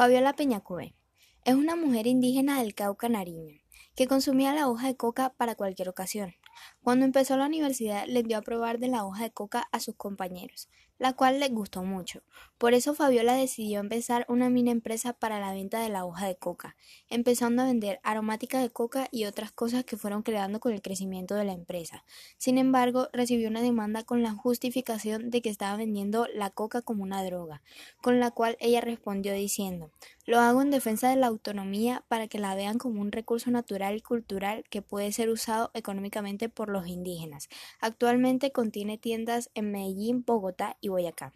Fabiola Peñacue es una mujer indígena del Cauca Nariño que consumía la hoja de coca para cualquier ocasión. Cuando empezó la universidad les dio a probar de la hoja de coca a sus compañeros, la cual les gustó mucho. Por eso Fabiola decidió empezar una mini empresa para la venta de la hoja de coca, empezando a vender aromática de coca y otras cosas que fueron creando con el crecimiento de la empresa. Sin embargo, recibió una demanda con la justificación de que estaba vendiendo la coca como una droga, con la cual ella respondió diciendo lo hago en defensa de la autonomía para que la vean como un recurso natural y cultural que puede ser usado económicamente por los indígenas. Actualmente contiene tiendas en Medellín, Bogotá y y Boyacá.